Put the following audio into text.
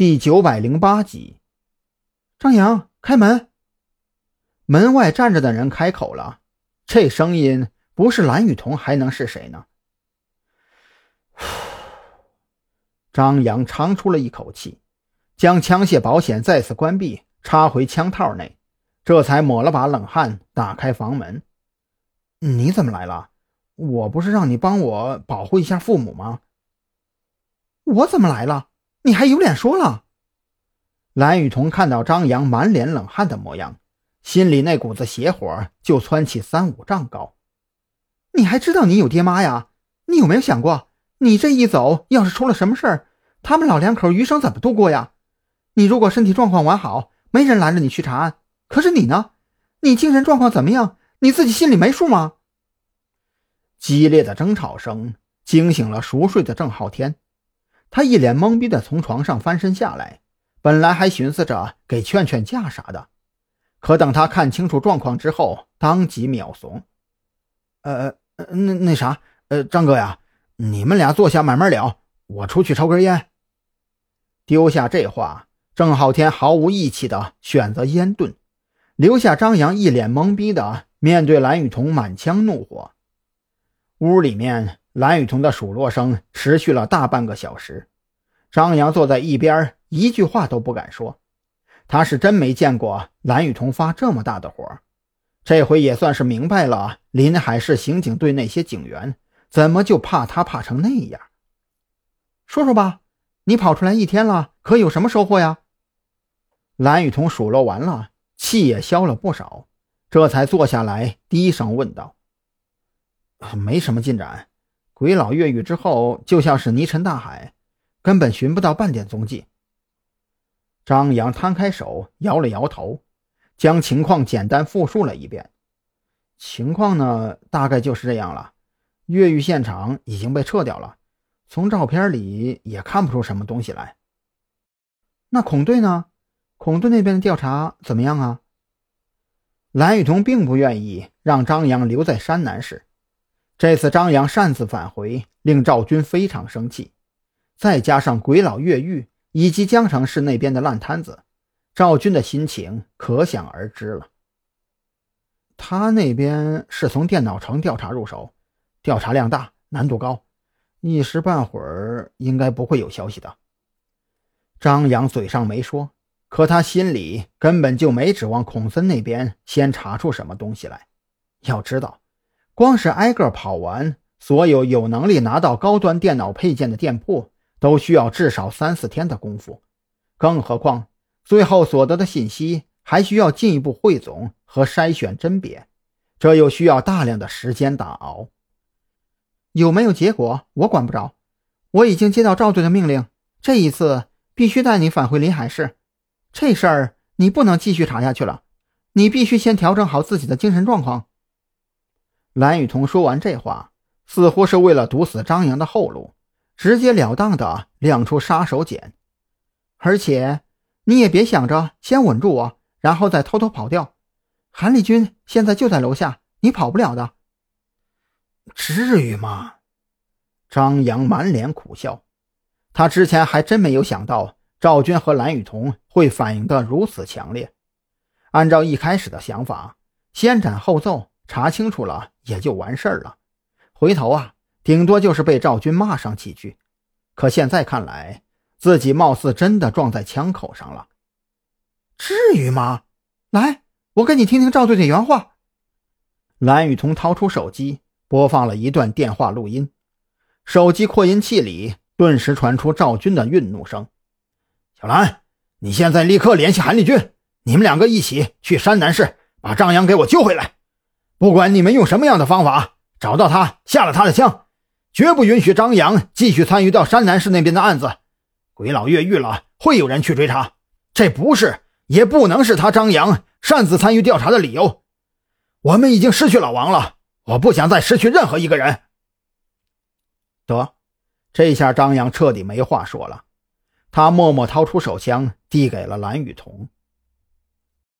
第九百零八集，张扬开门。门外站着的人开口了，这声音不是蓝雨桐还能是谁呢？张扬长出了一口气，将枪械保险再次关闭，插回枪套内，这才抹了把冷汗，打开房门。你怎么来了？我不是让你帮我保护一下父母吗？我怎么来了？你还有脸说了？蓝雨桐看到张扬满脸冷汗的模样，心里那股子邪火就窜起三五丈高。你还知道你有爹妈呀？你有没有想过，你这一走，要是出了什么事儿，他们老两口余生怎么度过呀？你如果身体状况完好，没人拦着你去查案。可是你呢？你精神状况怎么样？你自己心里没数吗？激烈的争吵声惊醒了熟睡的郑浩天。他一脸懵逼的从床上翻身下来，本来还寻思着给劝劝架啥的，可等他看清楚状况之后，当即秒怂。呃，那那啥，呃，张哥呀，你们俩坐下慢慢聊，我出去抽根烟。丢下这话，郑浩天毫无义气的选择烟遁，留下张扬一脸懵逼的面对蓝雨桐满腔怒火。屋里面。蓝雨桐的数落声持续了大半个小时，张扬坐在一边，一句话都不敢说。他是真没见过蓝雨桐发这么大的火，这回也算是明白了临海市刑警队那些警员怎么就怕他怕成那样。说说吧，你跑出来一天了，可有什么收获呀？蓝雨桐数落完了，气也消了不少，这才坐下来低声问道：“没什么进展。”鬼佬越狱之后，就像是泥沉大海，根本寻不到半点踪迹。张扬摊开手，摇了摇头，将情况简单复述了一遍。情况呢，大概就是这样了。越狱现场已经被撤掉了，从照片里也看不出什么东西来。那孔队呢？孔队那边的调查怎么样啊？蓝雨桐并不愿意让张扬留在山南市。这次张扬擅自返回，令赵军非常生气。再加上鬼佬越狱以及江城市那边的烂摊子，赵军的心情可想而知了。他那边是从电脑城调查入手，调查量大，难度高，一时半会儿应该不会有消息的。张扬嘴上没说，可他心里根本就没指望孔森那边先查出什么东西来。要知道。光是挨个跑完所有有能力拿到高端电脑配件的店铺，都需要至少三四天的功夫，更何况最后所得的信息还需要进一步汇总和筛选甄别，这又需要大量的时间打熬。有没有结果，我管不着。我已经接到赵队的命令，这一次必须带你返回临海市。这事儿你不能继续查下去了，你必须先调整好自己的精神状况。蓝雨桐说完这话，似乎是为了堵死张扬的后路，直截了当的亮出杀手锏。而且，你也别想着先稳住我，然后再偷偷跑掉。韩立军现在就在楼下，你跑不了的。至于吗？张扬满脸苦笑，他之前还真没有想到赵军和蓝雨桐会反应的如此强烈。按照一开始的想法，先斩后奏。查清楚了也就完事儿了，回头啊，顶多就是被赵军骂上几句。可现在看来，自己貌似真的撞在枪口上了。至于吗？来，我给你听听赵队的原话。蓝雨桐掏出手机，播放了一段电话录音。手机扩音器里顿时传出赵军的愠怒声：“小兰，你现在立刻联系韩立军，你们两个一起去山南市，把张扬给我救回来。”不管你们用什么样的方法找到他，下了他的枪，绝不允许张扬继续参与到山南市那边的案子。鬼佬越狱了，会有人去追查，这不是也不能是他张扬擅自参与调查的理由。我们已经失去老王了，我不想再失去任何一个人。得，这下张扬彻底没话说了。他默默掏出手枪，递给了蓝雨桐。